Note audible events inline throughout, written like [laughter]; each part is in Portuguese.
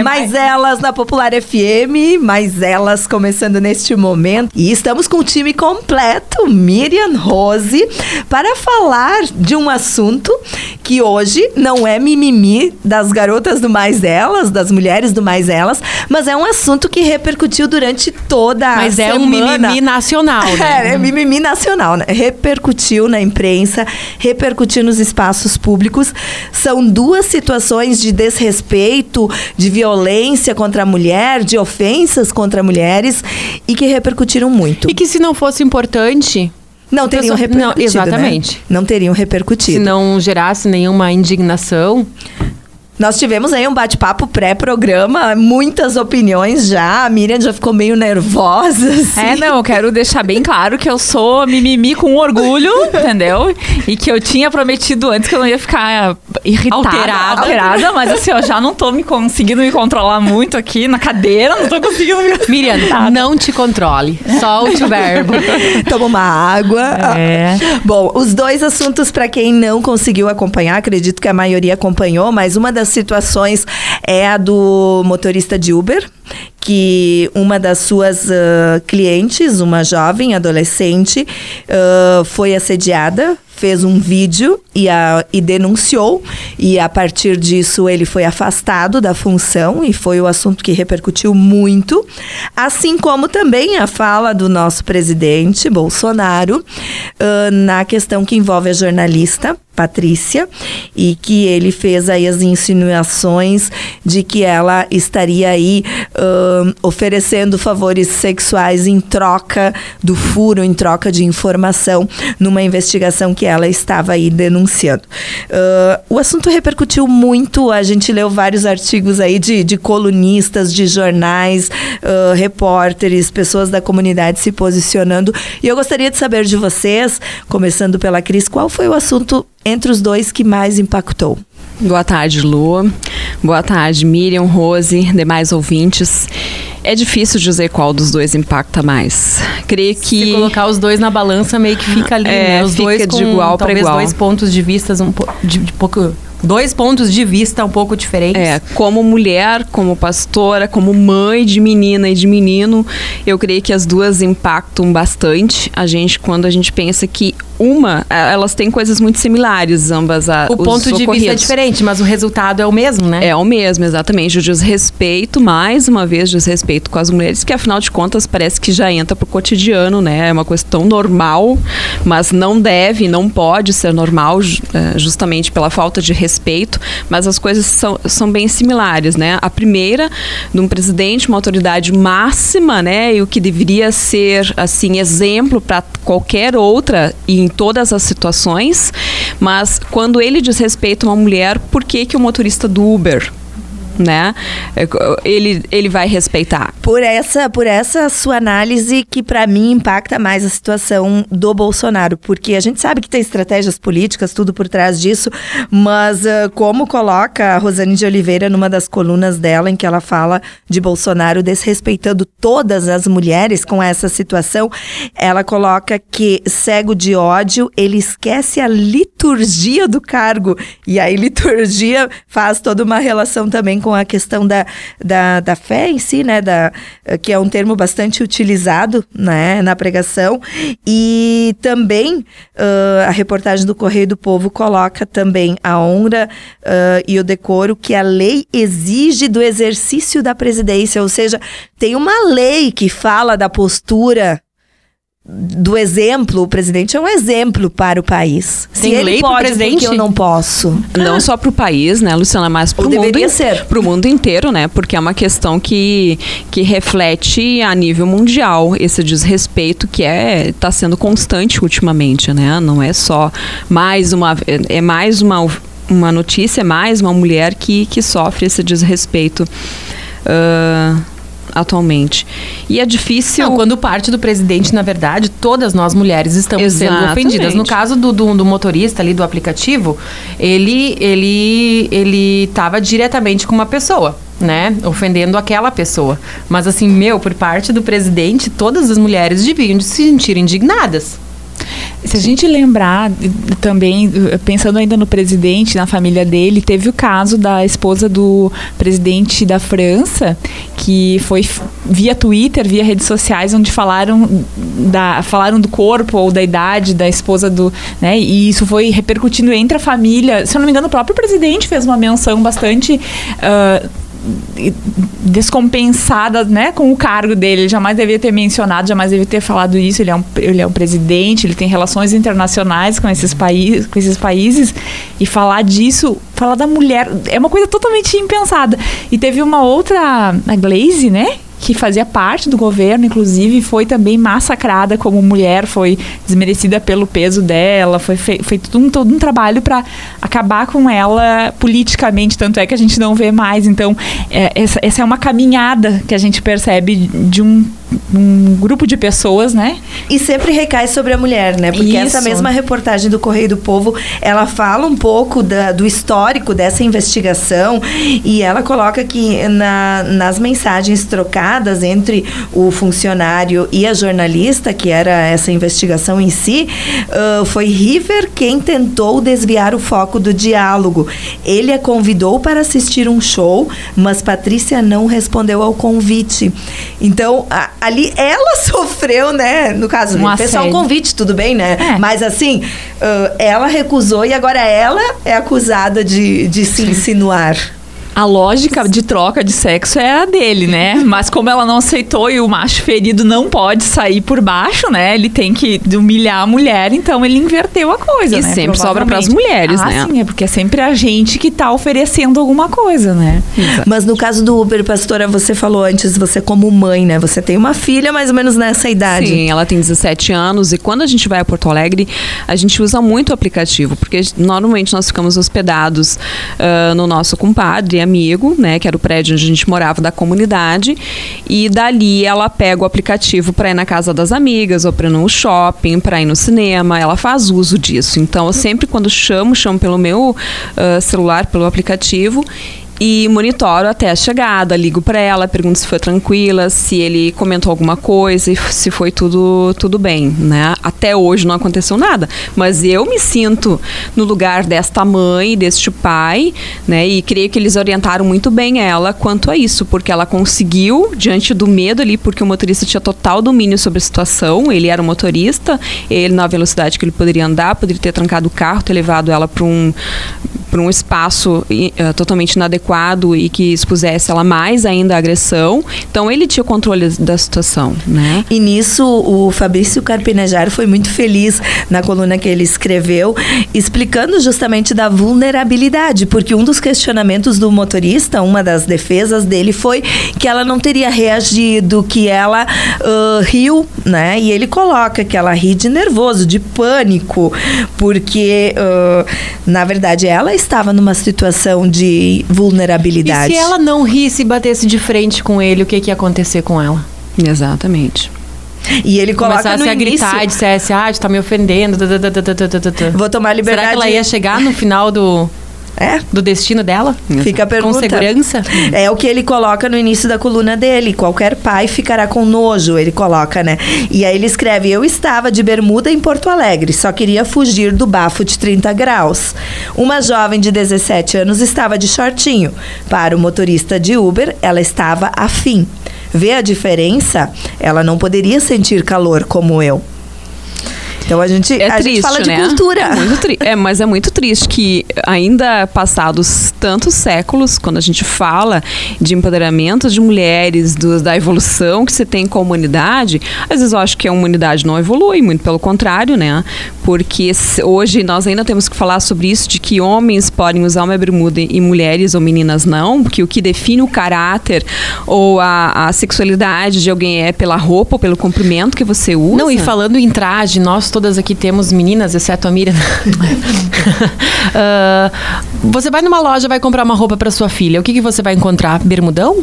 É mais, mais elas na Popular FM, mais elas começando neste momento. E estamos com o time completo, Miriam Rose, para falar de um assunto que hoje não é mimimi das garotas do Mais Elas, das mulheres do Mais Elas, mas é um assunto que repercutiu durante toda mas a semana. Mas é um mimimi nacional, né? É, é mimimi nacional, né? Repercutiu na imprensa, repercutiu nos espaços públicos. São duas situações de desrespeito, de violência contra a mulher, de ofensas contra mulheres e que repercutiram muito. E que se não fosse importante, não teriam repercutido. Não, exatamente. Né? Não teriam repercutido. Se não gerasse nenhuma indignação. Nós tivemos aí um bate-papo pré-programa, muitas opiniões já. A Miriam já ficou meio nervosa. [laughs] Assim. É, não, eu quero deixar bem claro que eu sou mimimi com orgulho, entendeu? E que eu tinha prometido antes que eu não ia ficar irritada, alterada, alterada mas assim, eu já não tô me conseguindo me controlar muito aqui na cadeira, não tô conseguindo me. Miriam, não te controle. Solte o [laughs] verbo. Toma uma água. É. Bom, os dois assuntos, para quem não conseguiu acompanhar, acredito que a maioria acompanhou, mas uma das situações é a do motorista de Uber, que uma das suas uh, clientes, uma jovem adolescente, uh, foi assediada, fez um vídeo e, a, e denunciou, e a partir disso ele foi afastado da função, e foi o assunto que repercutiu muito, assim como também a fala do nosso presidente Bolsonaro uh, na questão que envolve a jornalista Patrícia e que ele fez aí as insinuações de que ela estaria aí uh, oferecendo favores sexuais em troca do furo, em troca de informação numa investigação que ela estava aí denunciando. Uh, o assunto repercutiu muito, a gente leu vários artigos aí de, de colunistas, de jornais, uh, repórteres, pessoas da comunidade se posicionando. E eu gostaria de saber de vocês, começando pela Cris, qual foi o assunto entre os dois que mais impactou? Boa tarde, Lu. Boa tarde, Miriam, Rose, demais ouvintes. É difícil dizer qual dos dois impacta mais. Creio que. Se colocar os dois na balança, meio que fica ali, é, né? Os dois com, de igual para igual. dois pontos de vista um, de, de pouco dois pontos de vista um pouco diferentes. É, como mulher, como pastora, como mãe de menina e de menino, eu creio que as duas impactam bastante a gente quando a gente pensa que uma, elas têm coisas muito similares, ambas a, O ponto de vista é diferente, mas o resultado é o mesmo, né? É o mesmo, exatamente. O desrespeito, mais uma vez, desrespeito com as mulheres, que afinal de contas parece que já entra pro cotidiano, né? É uma questão normal, mas não deve, não pode ser normal, é, justamente pela falta de respeito, mas as coisas são, são bem similares, né? A primeira, de um presidente, uma autoridade máxima, né? E o que deveria ser, assim, exemplo para qualquer outra e todas as situações, mas quando ele diz respeito a uma mulher, por que, que o motorista do Uber né? É, ele, ele vai respeitar. Por essa, por essa sua análise que para mim impacta mais a situação do Bolsonaro, porque a gente sabe que tem estratégias políticas, tudo por trás disso, mas uh, como coloca a Rosane de Oliveira numa das colunas dela em que ela fala de Bolsonaro desrespeitando todas as mulheres com essa situação, ela coloca que cego de ódio, ele esquece a liturgia do cargo. E aí liturgia faz toda uma relação também com com a questão da, da, da fé em si, né? Da, que é um termo bastante utilizado né, na pregação. E também uh, a reportagem do Correio do Povo coloca também a honra uh, e o decoro que a lei exige do exercício da presidência. Ou seja, tem uma lei que fala da postura do exemplo, o presidente é um exemplo para o país. Tem Se lei para o presidente, eu não posso. Não só para o país, né, Luciana, mas para o mundo. Pro mundo inteiro, né? Porque é uma questão que, que reflete a nível mundial esse desrespeito que é está sendo constante ultimamente, né? Não é só mais uma é mais uma uma notícia, é mais uma mulher que, que sofre esse desrespeito. Uh, atualmente. E é difícil. Não, quando parte do presidente, na verdade, todas nós mulheres estamos Exatamente. sendo ofendidas. No caso do, do, do, motorista ali do aplicativo, ele ele ele estava diretamente com uma pessoa. Né? Ofendendo aquela pessoa. Mas assim, meu, por parte do presidente, todas as mulheres deviam de se sentir indignadas. Se a gente lembrar também, pensando ainda no presidente, na família dele, teve o caso da esposa do presidente da França, que foi via Twitter, via redes sociais, onde falaram, da, falaram do corpo ou da idade da esposa do. Né, e isso foi repercutindo entre a família. Se eu não me engano, o próprio presidente fez uma menção bastante. Uh, descompensada né, com o cargo dele. Ele jamais devia ter mencionado, jamais devia ter falado isso. Ele é um, ele é um presidente, ele tem relações internacionais com esses, país, com esses países. E falar disso, falar da mulher, é uma coisa totalmente impensada. E teve uma outra, a Glaze, né? Que fazia parte do governo, inclusive, foi também massacrada como mulher, foi desmerecida pelo peso dela, foi feito um, todo um trabalho para acabar com ela politicamente, tanto é que a gente não vê mais. Então, é, essa, essa é uma caminhada que a gente percebe de um um grupo de pessoas, né? E sempre recai sobre a mulher, né? Porque Isso. essa mesma reportagem do Correio do Povo, ela fala um pouco da, do histórico dessa investigação e ela coloca que na, nas mensagens trocadas entre o funcionário e a jornalista, que era essa investigação em si, uh, foi River quem tentou desviar o foco do diálogo. Ele a convidou para assistir um show, mas Patrícia não respondeu ao convite. Então, a, ali ela [laughs] sofreu, né? No caso, um pessoal um convite, tudo bem, né? É. Mas assim, ela recusou e agora ela é acusada de, de se insinuar a lógica de troca de sexo é a dele, né? Mas como ela não aceitou e o macho ferido não pode sair por baixo, né? Ele tem que humilhar a mulher, então ele inverteu a coisa, e né? sempre sobra para as mulheres, ah, né? Sim, é porque é sempre a gente que tá oferecendo alguma coisa, né? Exato. Mas no caso do Uber, pastora, você falou antes, você como mãe, né? Você tem uma filha mais ou menos nessa idade. Sim, ela tem 17 anos e quando a gente vai a Porto Alegre, a gente usa muito o aplicativo, porque normalmente nós ficamos hospedados uh, no nosso compadre, amigo, né, que era o prédio onde a gente morava da comunidade, e dali ela pega o aplicativo para ir na casa das amigas ou para ir no shopping, para ir no cinema, ela faz uso disso. Então, eu sempre quando chamo, chamo pelo meu uh, celular, pelo aplicativo e monitoro até a chegada, ligo para ela, pergunto se foi tranquila, se ele comentou alguma coisa e se foi tudo tudo bem, né? Até hoje não aconteceu nada, mas eu me sinto no lugar desta mãe, deste pai, né? E creio que eles orientaram muito bem ela quanto a isso, porque ela conseguiu diante do medo ali, porque o motorista tinha total domínio sobre a situação, ele era o motorista, ele na velocidade que ele poderia andar, poderia ter trancado o carro, ter levado ela para um para um espaço uh, totalmente inadequado e que expusesse ela mais ainda à agressão. Então ele tinha o controle da situação, né? E nisso o Fabrício Carpinejar foi muito feliz na coluna que ele escreveu, explicando justamente da vulnerabilidade, porque um dos questionamentos do motorista, uma das defesas dele foi que ela não teria reagido, que ela uh, riu, né? E ele coloca que ela ri de nervoso, de pânico, porque uh, na verdade ela estava numa situação de vulnerabilidade. E se ela não risse e batesse de frente com ele, o que, que ia acontecer com ela? Exatamente. E ele coloca Começasse no a início... gritar dissesse, ah, tu tá me ofendendo. Vou tomar liberdade. Será que ela ia chegar no final do... É. Do destino dela? Fica a pergunta. Com segurança? É o que ele coloca no início da coluna dele. Qualquer pai ficará com nojo, ele coloca, né? E aí ele escreve: Eu estava de bermuda em Porto Alegre, só queria fugir do bafo de 30 graus. Uma jovem de 17 anos estava de shortinho. Para o motorista de Uber, ela estava afim. Vê a diferença? Ela não poderia sentir calor como eu. Então a gente, é a triste, gente fala né? de cultura. É, muito tri é, mas é muito triste que ainda passados tantos séculos, quando a gente fala de empoderamento de mulheres, do, da evolução que se tem com a humanidade, às vezes eu acho que a humanidade não evolui, muito pelo contrário, né? Porque hoje nós ainda temos que falar sobre isso, de que homens podem usar uma bermuda e mulheres ou meninas não, porque o que define o caráter ou a, a sexualidade de alguém é pela roupa ou pelo comprimento que você usa. Não, e falando em traje, nós todos todas aqui temos meninas, exceto a Miriam. uh, [laughs] [laughs] você vai numa loja, vai comprar uma roupa para sua filha. O que, que você vai encontrar? Bermudão?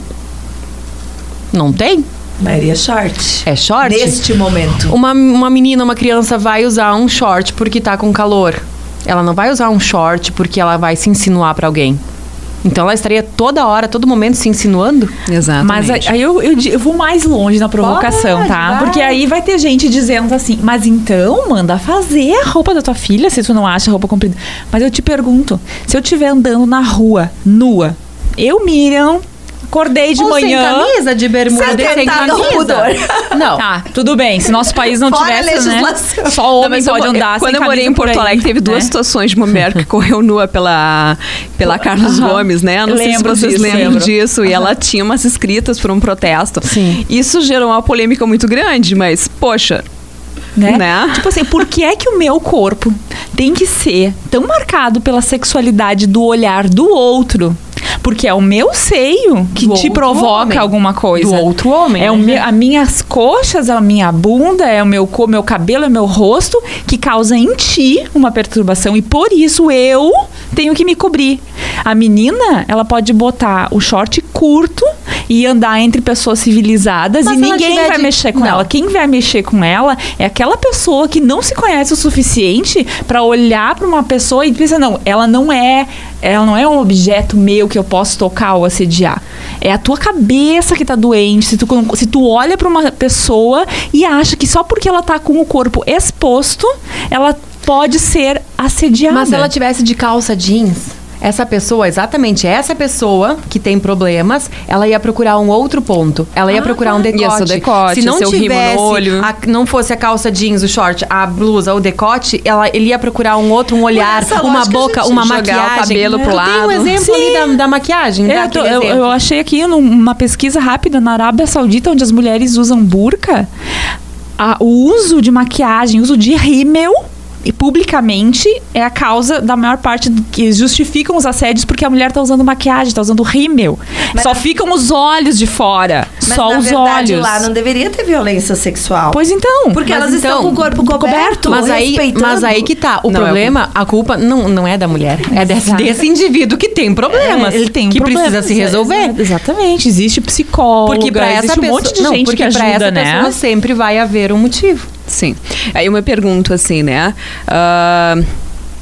Não tem? Maria short. É short? Neste momento. Uma, uma menina, uma criança vai usar um short porque tá com calor. Ela não vai usar um short porque ela vai se insinuar para alguém. Então ela estaria toda hora, todo momento se insinuando? Exatamente. Mas aí eu, eu, eu vou mais longe na provocação, Pode, tá? Vai. Porque aí vai ter gente dizendo assim, mas então manda fazer a roupa da tua filha se tu não acha a roupa comprida. Mas eu te pergunto, se eu estiver andando na rua, nua, eu, Miriam, Acordei de Ou manhã. Sem camisa, de bermuda, sem, sem camisa. Não. Tá, tudo bem. Se nosso país não Fora tivesse, né? Só homem não, pode eu, andar Quando eu morei em Porto Alegre, teve duas né? situações de uma mulher que correu nua pela, pela Carlos uhum. Gomes, né? Não sei se vocês disso, lembram lembro. disso. Uhum. E ela tinha umas escritas por um protesto. Sim. Isso gerou uma polêmica muito grande, mas, poxa, né? né? Tipo assim, por que é que o meu corpo tem que ser tão marcado pela sexualidade do olhar do outro? Porque é o meu seio que do te provoca homem. alguma coisa. Do outro homem. É né? o meu, as minhas coxas, a minha bunda, é o meu, meu cabelo, é o meu rosto que causa em ti uma perturbação. E por isso eu tenho que me cobrir. A menina, ela pode botar o short curto e andar entre pessoas civilizadas Mas e ninguém vai de... mexer com não. ela. Quem vai mexer com ela é aquela pessoa que não se conhece o suficiente para olhar para uma pessoa e pensar, não, ela não é, ela não é um objeto meu que eu posso tocar ou assediar. É a tua cabeça que tá doente. Se tu, se tu olha para uma pessoa e acha que só porque ela tá com o corpo exposto, ela pode ser assediada. Mas se ela tivesse de calça jeans, essa pessoa, exatamente essa pessoa que tem problemas, ela ia procurar um outro ponto. Ela ia ah, procurar um decote. Ia decote. Se não tivesse, a, não fosse a calça jeans, o short, a blusa, o decote, ela, ele ia procurar um outro, um olhar, uma boca, uma maquiagem. o cabelo pro lado. Tem um exemplo Sim. ali da, da maquiagem. É, tô, eu, eu achei aqui numa pesquisa rápida na Arábia Saudita, onde as mulheres usam burca, a, o uso de maquiagem, o uso de rímel e publicamente é a causa da maior parte do que justificam os assédios porque a mulher tá usando maquiagem, tá usando rímel. Mas só na... ficam os olhos de fora. Mas só na os verdade, olhos. lá não deveria ter violência sexual. Pois então. Porque elas então, estão com o corpo coberto. Mas aí, mas aí que tá. O não problema, é o... a culpa não, não é da mulher. É desse, desse indivíduo que tem problemas. É, ele tem um que problema. precisa se resolver. Exatamente. Existe psicólogo. Porque para essa pessoa, um monte de não, gente que ajuda, pra essa né? pessoa sempre vai haver um motivo. Sim. Aí eu me pergunto assim, né? Uh,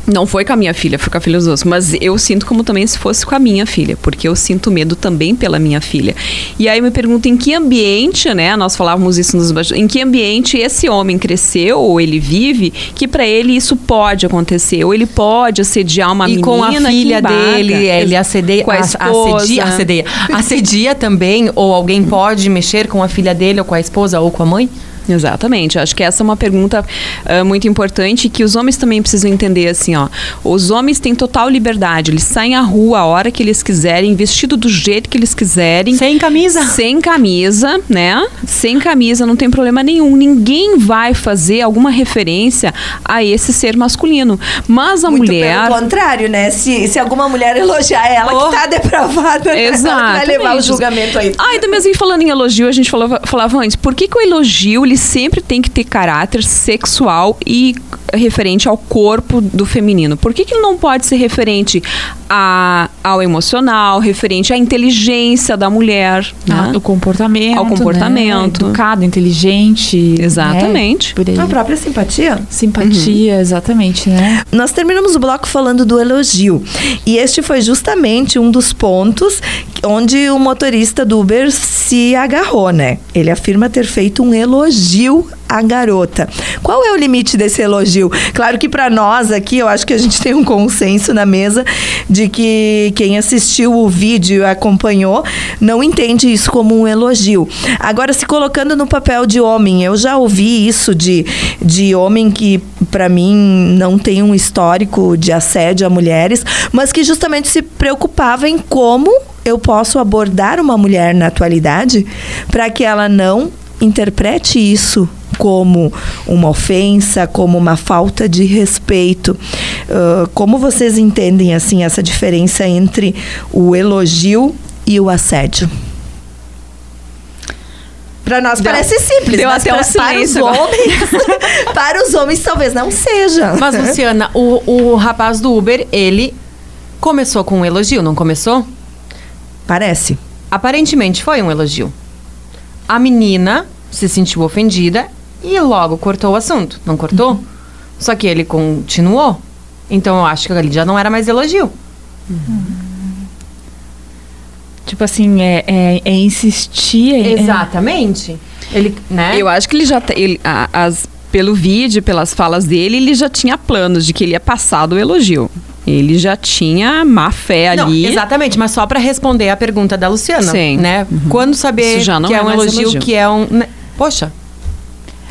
não foi com a minha filha, foi com a filha dos outros. Mas eu sinto como também se fosse com a minha filha, porque eu sinto medo também pela minha filha. E aí eu me pergunto em que ambiente, né? Nós falávamos isso nos em que ambiente esse homem cresceu ou ele vive, que para ele isso pode acontecer. Ou ele pode assediar uma e menina. E com a filha dele, ele assedia, com a esposa. assedia, assedia, assedia também, ou alguém pode mexer com a filha dele, ou com a esposa, ou com a mãe? Exatamente. Acho que essa é uma pergunta uh, muito importante que os homens também precisam entender assim, ó. Os homens têm total liberdade, eles saem à rua a hora que eles quiserem, vestido do jeito que eles quiserem. Sem camisa. Sem camisa, né? Sem camisa, não tem problema nenhum. Ninguém vai fazer alguma referência a esse ser masculino. Mas a muito mulher. Pelo contrário, né? Se, se alguma mulher elogiar ela oh. que tá depravada? [laughs] Exato. vai levar o julgamento aí. Ah, então mesmo falando em elogio, a gente falava, falava antes, por que, que o elogio ele sempre tem que ter caráter sexual e referente ao corpo do feminino? Por que, que não pode ser referente a, ao emocional, referente à inteligência da mulher? Né? Ao comportamento. Ao comportamento. Né? Educado, inteligente. Exatamente. Né? A própria simpatia. Simpatia, uhum. exatamente, né? Nós terminamos o bloco falando do elogio. E este foi justamente um dos pontos onde o motorista do Uber se agarrou, né? Ele afirma ter feito um elogio à garota. Qual é o limite desse elogio? Claro que para nós aqui, eu acho que a gente tem um consenso na mesa de que quem assistiu o vídeo e acompanhou não entende isso como um elogio. Agora, se colocando no papel de homem, eu já ouvi isso de, de homem que, para mim, não tem um histórico de assédio a mulheres, mas que justamente se preocupava em como eu posso abordar uma mulher na atualidade para que ela não interprete isso como uma ofensa, como uma falta de respeito. Uh, como vocês entendem assim essa diferença entre o elogio e o assédio? Para nós deu, parece simples, deu mas até pra, um para os homens, [laughs] para os homens talvez não seja. Mas [laughs] Luciana, o, o rapaz do Uber, ele começou com um elogio, não começou? Parece. Aparentemente foi um elogio. A menina se sentiu ofendida e logo cortou o assunto. Não cortou? Uhum. Só que ele continuou. Então eu acho que ali já não era mais elogio. Uhum. Tipo assim, é, é, é insistir. É, Exatamente. Ele, né? Eu acho que ele já. Ele, a, as, pelo vídeo, pelas falas dele, ele já tinha planos de que ele ia passar do elogio. Ele já tinha má fé ali. Não, exatamente, mas só para responder a pergunta da Luciana, Sim. né? Uhum. Quando saber que é, é um elogio, elogio, que é um, né? poxa,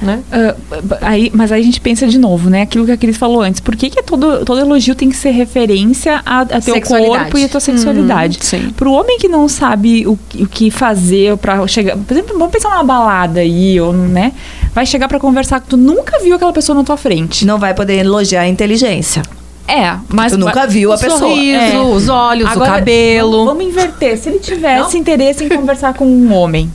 né? Uh, aí, mas aí a gente pensa de novo, né? Aquilo que a Cris falou antes. Por que, que todo, todo elogio tem que ser referência a, a teu corpo e a tua sexualidade? Uhum, Pro homem que não sabe o, o que fazer para chegar... Por exemplo, vamos pensar numa balada aí, ou, né? Vai chegar para conversar que tu nunca viu aquela pessoa na tua frente. Não vai poder elogiar a inteligência. É, mas. Tu nunca viu a pessoa. Sorriso, é. os olhos, Agora, o cabelo. Vamos, inverter. Se ele tivesse não? interesse em conversar com um homem,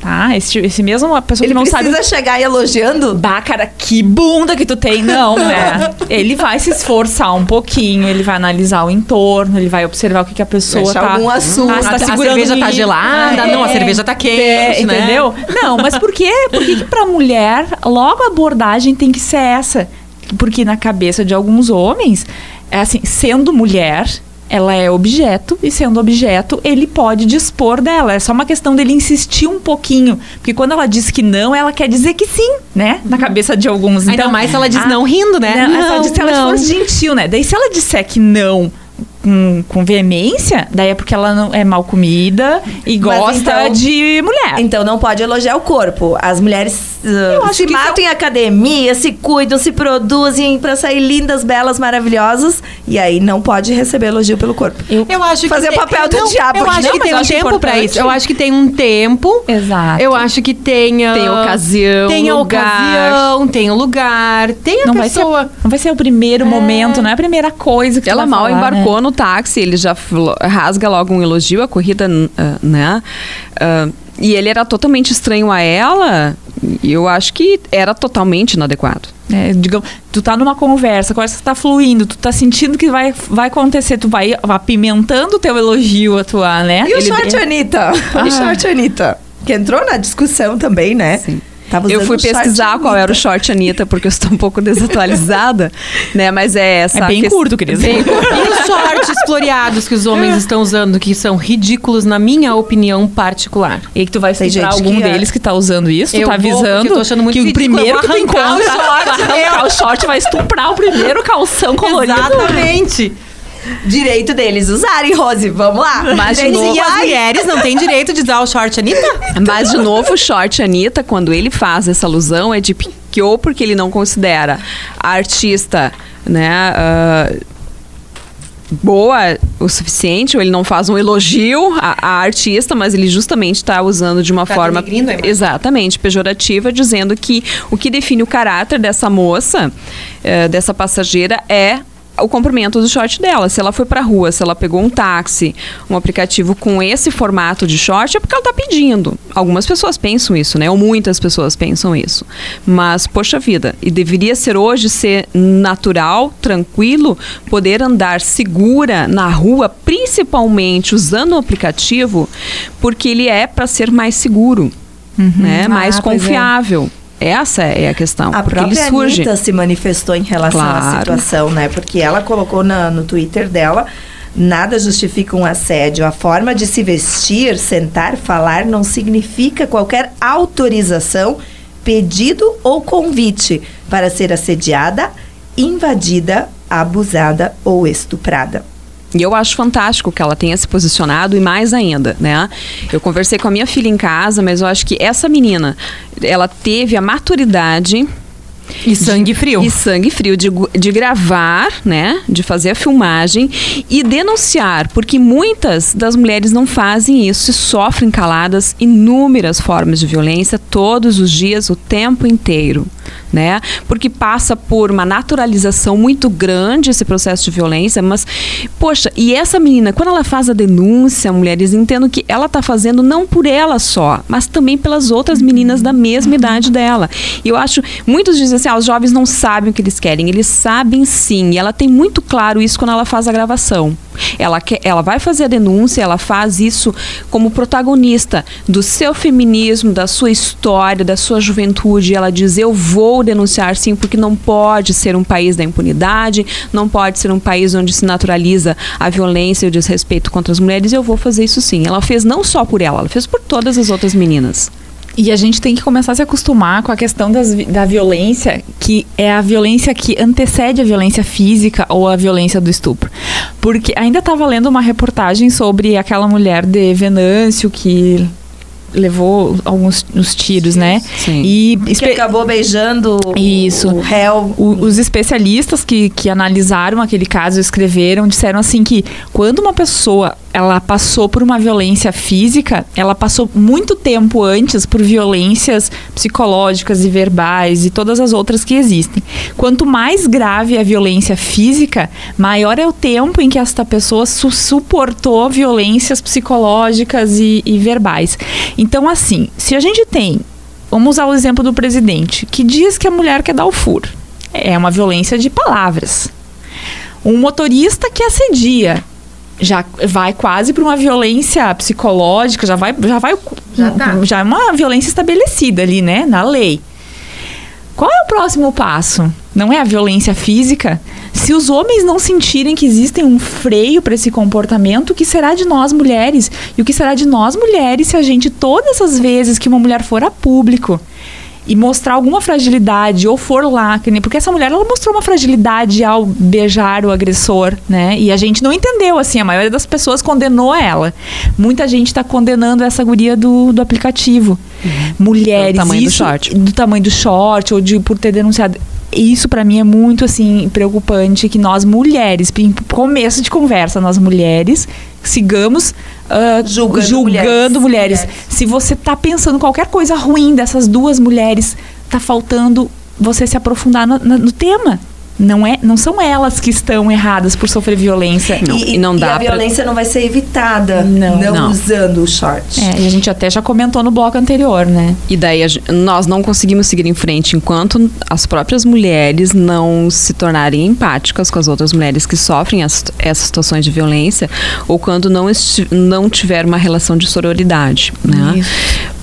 tá? Esse, esse mesmo uma pessoa ele que não sabe. Ele precisa chegar elogiando? Bah, cara, que bunda que tu tem. Não, [laughs] né? ele vai se esforçar um pouquinho, ele vai analisar o entorno, ele vai observar o que, que a pessoa Deixa tá. algum assunto. Tá, tá segurando a cerveja tá gelada, é, não, a cerveja tá quente, é, né? Entendeu? Não, mas por quê? Por que, que pra mulher, logo a abordagem tem que ser essa? Porque na cabeça de alguns homens, é assim, sendo mulher, ela é objeto e sendo objeto, ele pode dispor dela. É só uma questão dele insistir um pouquinho, porque quando ela diz que não, ela quer dizer que sim, né? Na cabeça de alguns. Então, Ainda mais se ela diz não rindo, né? Não, não, ela, se ela for gentil, né? Daí se ela disser que não com, com veemência, daí é porque ela não é mal comida e gosta então, de mulher. Então não pode elogiar o corpo. As mulheres uh, se matam são... em academia, se cuidam, se produzem para sair lindas, belas, maravilhosas. E aí não pode receber elogio pelo corpo. Eu, eu acho Fazer que o papel do não, diabo. Eu acho não, que tem um tempo para isso. Eu acho que tem um tempo. Exato. Eu acho que tem... Uh, tem ocasião, Tem a ocasião, tem o lugar, tem a não pessoa... Vai ser, não vai ser o primeiro é. momento, não é a primeira coisa que Ela mal falar, embarcou né? no táxi, ele já rasga logo um elogio à corrida, uh, né? Uh, e ele era totalmente estranho a ela, e eu acho que era totalmente inadequado. É, digamos, tu tá numa conversa, a conversa tá fluindo, tu tá sentindo que vai, vai acontecer, tu vai apimentando o teu elogio a tua, né? E Ele, o short Anitta? Ah. [laughs] E o short Anitta? Que entrou na discussão também, né? Sim eu fui pesquisar qual era o short Anitta, porque eu estou um pouco [laughs] desatualizada, né? Mas é essa. É bem que... curto, querido. Bem [laughs] curto. E os shorts floreados que os homens estão usando, que são ridículos, na minha opinião particular. E que tu vai ser algum que é. deles que tá usando isso? Tu tá avisando eu tô achando muito que o primeiro que tu encontra o short, [laughs] vai arrancar o short vai estuprar o primeiro calção colorido. Exatamente. Direito deles usarem, Rose. Vamos lá. Mas de novo, as mulheres não têm direito de usar o short Anitta? Mas de novo, o short Anitta, quando ele faz essa alusão, é de que ou porque ele não considera a artista, né? Uh, boa o suficiente, ou ele não faz um elogio à, à artista, mas ele justamente está usando de uma tá forma exatamente pejorativa, dizendo que o que define o caráter dessa moça, uh, dessa passageira, é o comprimento do short dela. Se ela foi pra rua, se ela pegou um táxi, um aplicativo com esse formato de short, é porque ela tá pedindo. Algumas pessoas pensam isso, né? Ou muitas pessoas pensam isso. Mas, poxa vida, e deveria ser hoje ser natural, tranquilo, poder andar segura na rua, principalmente usando o aplicativo, porque ele é para ser mais seguro, uhum. né? Mais ah, é. confiável. É. Essa é a questão. A própria Anitta se manifestou em relação claro. à situação, né? Porque ela colocou na, no Twitter dela Nada justifica um assédio. A forma de se vestir, sentar, falar não significa qualquer autorização, pedido ou convite para ser assediada, invadida, abusada ou estuprada. E eu acho fantástico que ela tenha se posicionado e mais ainda, né? Eu conversei com a minha filha em casa, mas eu acho que essa menina, ela teve a maturidade e sangue frio. E sangue frio de, de gravar, né? De fazer a filmagem e denunciar, porque muitas das mulheres não fazem isso e sofrem caladas inúmeras formas de violência todos os dias, o tempo inteiro. Né? Porque passa por uma naturalização muito grande esse processo de violência, mas poxa, e essa menina, quando ela faz a denúncia, mulheres entendam que ela está fazendo não por ela só, mas também pelas outras meninas da mesma idade dela. E eu acho muitos dizem dizem assim, ah, os jovens não sabem o que eles querem. Eles sabem sim. E ela tem muito claro isso quando ela faz a gravação. Ela, quer, ela vai fazer a denúncia, ela faz isso como protagonista do seu feminismo, da sua história, da sua juventude. Ela diz: Eu vou denunciar sim, porque não pode ser um país da impunidade, não pode ser um país onde se naturaliza a violência e o desrespeito contra as mulheres. Eu vou fazer isso sim. Ela fez não só por ela, ela fez por todas as outras meninas. E a gente tem que começar a se acostumar com a questão das, da violência, que é a violência que antecede a violência física ou a violência do estupro. Porque ainda estava lendo uma reportagem sobre aquela mulher de Venâncio que levou alguns os tiros, né? Sim. E que acabou beijando Isso. o réu. O, os especialistas que, que analisaram aquele caso, escreveram, disseram assim que quando uma pessoa ela passou por uma violência física, ela passou muito tempo antes por violências psicológicas e verbais e todas as outras que existem. Quanto mais grave a violência física, maior é o tempo em que esta pessoa su suportou violências psicológicas e, e verbais. Então, assim, se a gente tem, vamos usar o exemplo do presidente, que diz que a mulher quer dar o furo, é uma violência de palavras. Um motorista que assedia, já vai quase para uma violência psicológica, já vai, já vai, já, tá. já é uma violência estabelecida ali, né, na lei. Qual é o próximo passo? Não é a violência física? Se os homens não sentirem que existe um freio para esse comportamento, o que será de nós mulheres? E o que será de nós mulheres se a gente, todas as vezes que uma mulher for a público, e mostrar alguma fragilidade ou for lá, porque essa mulher ela mostrou uma fragilidade ao beijar o agressor, né? E a gente não entendeu assim, a maioria das pessoas condenou ela. Muita gente está condenando essa guria do, do aplicativo. Uhum. Mulheres, do tamanho isso, do short. Do tamanho do short ou de por ter denunciado isso para mim é muito assim preocupante que nós mulheres, em começo de conversa, nós mulheres sigamos uh, julgando, julgando mulheres. mulheres. Se você tá pensando qualquer coisa ruim dessas duas mulheres, tá faltando você se aprofundar no, no tema. Não, é, não são elas que estão erradas por sofrer violência. Não, e, e, não dá e a pra... violência não vai ser evitada não, não, não. usando o short. É, e a gente até já comentou no bloco anterior, né? E daí nós não conseguimos seguir em frente enquanto as próprias mulheres não se tornarem empáticas com as outras mulheres que sofrem as, essas situações de violência ou quando não, não tiver uma relação de sororidade, né? Isso.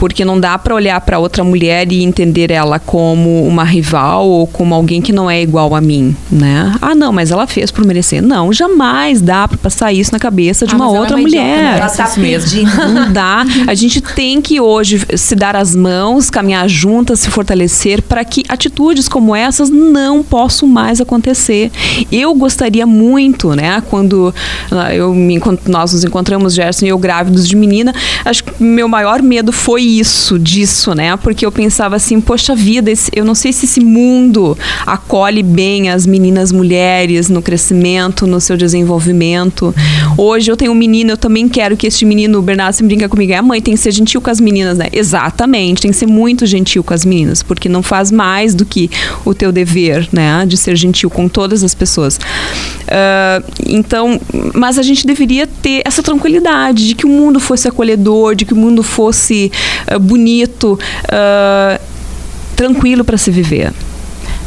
Porque não dá para olhar para outra mulher e entender ela como uma rival ou como alguém que não é igual a mim né? Ah, não, mas ela fez por merecer. Não, jamais dá para passar isso na cabeça de ah, uma outra é mulher. Idiota, né? ela tá mesmo. [laughs] Não dá. A gente tem que hoje se dar as mãos, caminhar juntas, se fortalecer para que atitudes como essas não possam mais acontecer. Eu gostaria muito, né, quando ah, eu me, nós nos encontramos, Gerson e eu grávidos de menina, acho que meu maior medo foi isso, disso, né? Porque eu pensava assim, poxa vida, esse, eu não sei se esse mundo acolhe bem as meninas mulheres no crescimento, no seu desenvolvimento. Hoje eu tenho um menino, eu também quero que este menino, o Bernardo, sempre brinca comigo, é a mãe tem que ser gentil com as meninas, né? Exatamente, tem que ser muito gentil com as meninas, porque não faz mais do que o teu dever, né? De ser gentil com todas as pessoas. Uh, então, mas a gente deveria ter essa tranquilidade de que o mundo fosse acolhedor, de que o mundo fosse uh, bonito, uh, tranquilo para se viver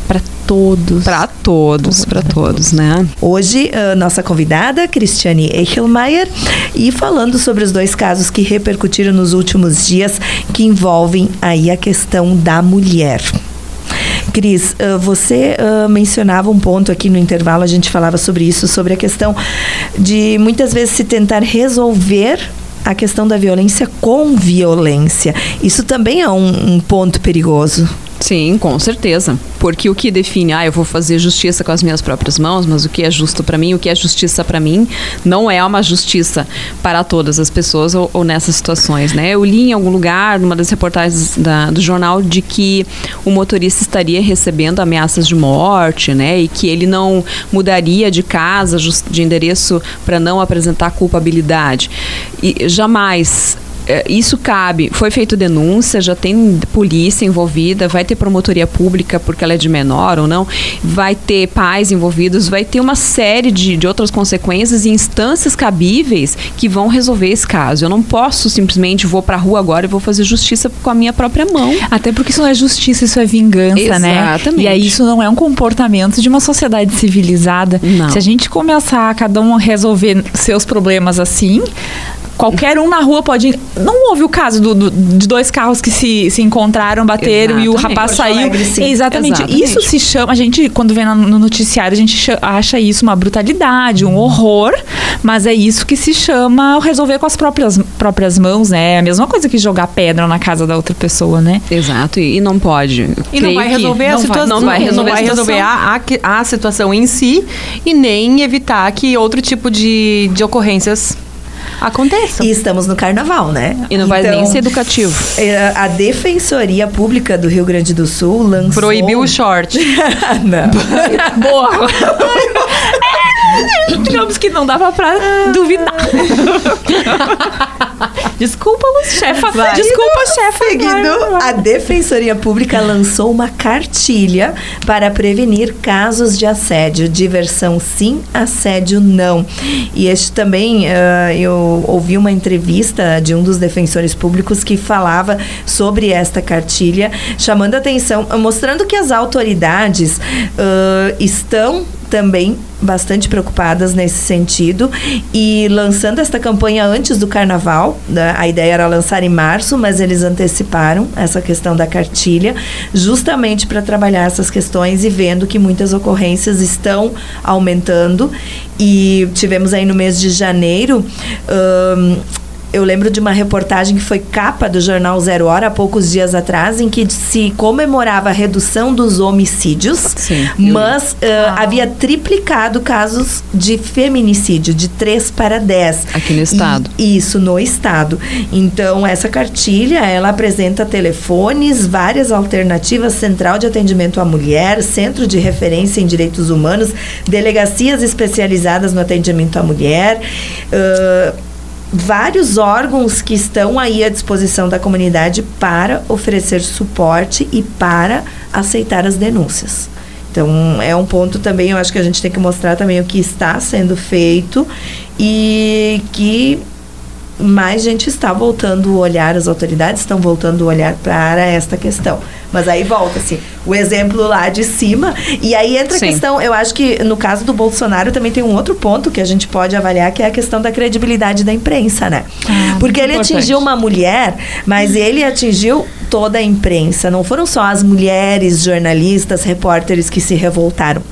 para todos. Para todos, para todos, né? Hoje, a nossa convidada, Cristiane Eichelmeier, e falando sobre os dois casos que repercutiram nos últimos dias, que envolvem aí a questão da mulher. Cris, você mencionava um ponto aqui no intervalo, a gente falava sobre isso, sobre a questão de muitas vezes se tentar resolver a questão da violência com violência. Isso também é um, um ponto perigoso. Sim, com certeza. Porque o que define, ah, eu vou fazer justiça com as minhas próprias mãos, mas o que é justo para mim, o que é justiça para mim, não é uma justiça para todas as pessoas ou, ou, nessas situações, né? Eu li em algum lugar, numa das reportagens da, do jornal, de que o motorista estaria recebendo ameaças de morte, né? E que ele não mudaria de casa, de endereço para não apresentar culpabilidade. E jamais isso cabe. Foi feito denúncia, já tem polícia envolvida, vai ter promotoria pública porque ela é de menor ou não, vai ter pais envolvidos, vai ter uma série de, de outras consequências e instâncias cabíveis que vão resolver esse caso. Eu não posso simplesmente vou para a rua agora e vou fazer justiça com a minha própria mão. Até porque isso não é justiça, isso é vingança, Exatamente. né? Exatamente. E aí isso não é um comportamento de uma sociedade civilizada. Não. Se a gente começar a cada um resolver seus problemas assim, Qualquer um na rua pode. Não houve o caso do, do, de dois carros que se, se encontraram, bateram Exatamente. e o rapaz saiu. Alegre, Exatamente. Exatamente. Isso se chama. A gente, quando vem no noticiário, a gente acha isso uma brutalidade, um horror, mas é isso que se chama resolver com as próprias, próprias mãos, né? É a mesma coisa que jogar pedra na casa da outra pessoa, né? Exato. E, e não pode. E não vai resolver a situação. Não vai resolver, não vai resolver a, a, a situação em si e nem evitar que outro tipo de, de ocorrências aconteçam. E estamos no carnaval, né? E não então, vai nem então, ser educativo. É, a Defensoria Pública do Rio Grande do Sul lançou. Proibiu o short. [laughs] não. Boa. [laughs] [laughs] Digamos que não dava pra duvidar. [laughs] Desculpa, chefa. Vai. Desculpa, chefa. Seguindo, a Defensoria Pública lançou uma cartilha para prevenir casos de assédio. Diversão sim, assédio não. E este também, uh, eu ouvi uma entrevista de um dos defensores públicos que falava sobre esta cartilha, chamando atenção, mostrando que as autoridades uh, estão também bastante preocupadas nesse sentido e lançando esta campanha antes do carnaval. Né? A ideia era lançar em março, mas eles anteciparam essa questão da cartilha, justamente para trabalhar essas questões e vendo que muitas ocorrências estão aumentando. E tivemos aí no mês de janeiro. Um, eu lembro de uma reportagem que foi capa do jornal Zero Hora há poucos dias atrás, em que se comemorava a redução dos homicídios, Sim, mas uh, ah. havia triplicado casos de feminicídio, de 3 para 10. Aqui no estado. E, isso, no estado. Então, essa cartilha, ela apresenta telefones, várias alternativas, central de atendimento à mulher, centro de referência em direitos humanos, delegacias especializadas no atendimento à mulher, uh, vários órgãos que estão aí à disposição da comunidade para oferecer suporte e para aceitar as denúncias. Então, é um ponto também, eu acho que a gente tem que mostrar também o que está sendo feito e que mais gente está voltando o olhar, as autoridades estão voltando o olhar para esta questão. Mas aí volta, assim, o exemplo lá de cima. E aí entra Sim. a questão, eu acho que no caso do Bolsonaro também tem um outro ponto que a gente pode avaliar, que é a questão da credibilidade da imprensa, né? Ah, Porque ele importante. atingiu uma mulher, mas ele atingiu toda a imprensa. Não foram só as mulheres, jornalistas, repórteres que se revoltaram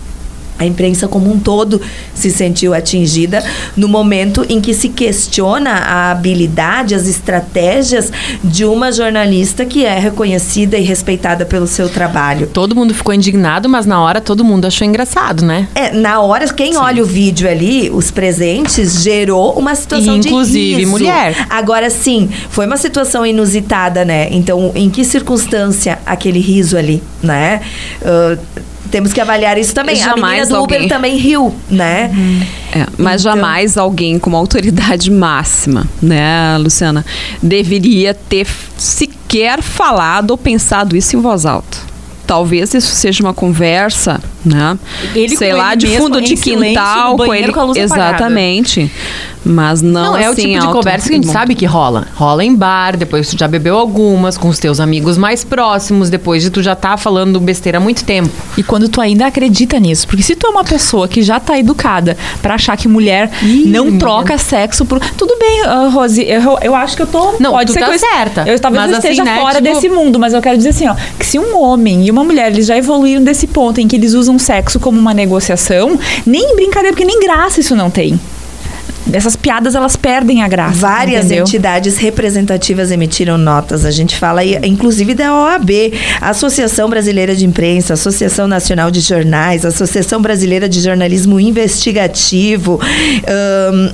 a imprensa como um todo se sentiu atingida no momento em que se questiona a habilidade, as estratégias de uma jornalista que é reconhecida e respeitada pelo seu trabalho. Todo mundo ficou indignado, mas na hora todo mundo achou engraçado, né? É, na hora, quem Sim. olha o vídeo ali, os presentes, gerou uma situação Inclusive, de Inclusive mulher. Agora sim, foi uma situação inusitada, né? Então, em que circunstância aquele riso ali, né? Uh, temos que avaliar isso também. Jamais a menina do alguém... Uber também riu, né? Uhum. É, mas então... jamais alguém com uma autoridade máxima, né, Luciana, deveria ter sequer falado ou pensado isso em voz alta talvez isso seja uma conversa, né? Ele Sei lá, de fundo de quintal, com ele. Com Exatamente. Apagada. Mas não, não é assim, o tipo de conversa que a gente sabe que rola. Rola em bar, depois tu já bebeu algumas, com os teus amigos mais próximos, depois de tu já tá falando besteira há muito tempo. E quando tu ainda acredita nisso. Porque se tu é uma pessoa que já tá educada para achar que mulher Ih, não troca sexo por. Tudo bem, uh, Rose, eu, eu acho que eu tô. Não, pode ser tá que eu, certa. Eu talvez mas eu esteja assim, né, fora tipo... desse mundo, mas eu quero dizer assim, ó, que se um homem e uma mulher eles já evoluíram desse ponto em que eles usam sexo como uma negociação, nem brincadeira, porque nem graça isso não tem essas piadas elas perdem a graça. Várias entendeu? entidades representativas emitiram notas. A gente fala inclusive da OAB, Associação Brasileira de Imprensa, Associação Nacional de Jornais, Associação Brasileira de Jornalismo Investigativo. Um,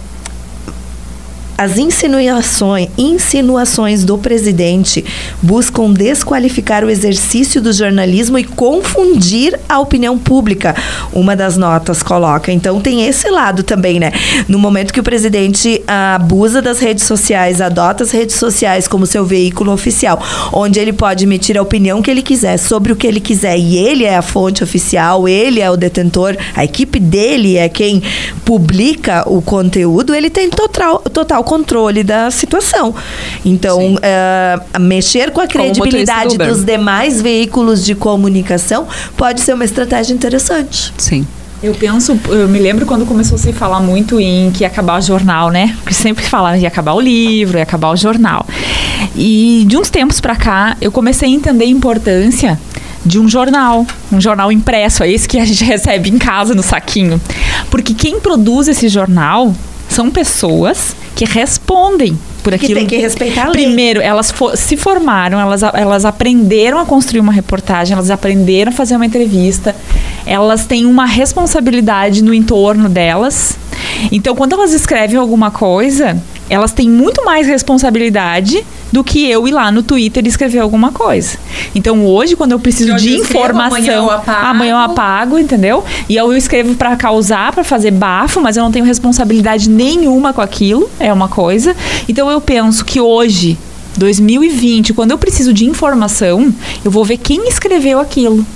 as insinuações, insinuações do presidente buscam desqualificar o exercício do jornalismo e confundir a opinião pública. Uma das notas coloca. Então tem esse lado também, né? No momento que o presidente abusa das redes sociais, adota as redes sociais como seu veículo oficial, onde ele pode emitir a opinião que ele quiser sobre o que ele quiser e ele é a fonte oficial, ele é o detentor, a equipe dele é quem publica o conteúdo, ele tem total, total controle da situação. Então, uh, mexer com a credibilidade dos demais veículos de comunicação pode ser uma estratégia interessante. Sim. Eu penso, eu me lembro quando começou a se falar muito em que ia acabar o jornal, né? Porque sempre falavam que ia acabar o livro, ia acabar o jornal. E de uns tempos para cá, eu comecei a entender a importância de um jornal, um jornal impresso, é esse que a gente [laughs] recebe em casa no saquinho. Porque quem produz esse jornal são pessoas que respondem por aquilo. Que tem que respeitar a lei. Primeiro, elas for, se formaram, elas, elas aprenderam a construir uma reportagem, elas aprenderam a fazer uma entrevista, elas têm uma responsabilidade no entorno delas. Então, quando elas escrevem alguma coisa, elas têm muito mais responsabilidade do que eu ir lá no Twitter e escrever alguma coisa. Então hoje, quando eu preciso de informação, amanhã eu, apago. amanhã eu apago, entendeu? E eu escrevo para causar, para fazer bafo, mas eu não tenho responsabilidade nenhuma com aquilo, é uma coisa. Então eu penso que hoje 2020, quando eu preciso de informação, eu vou ver quem escreveu aquilo.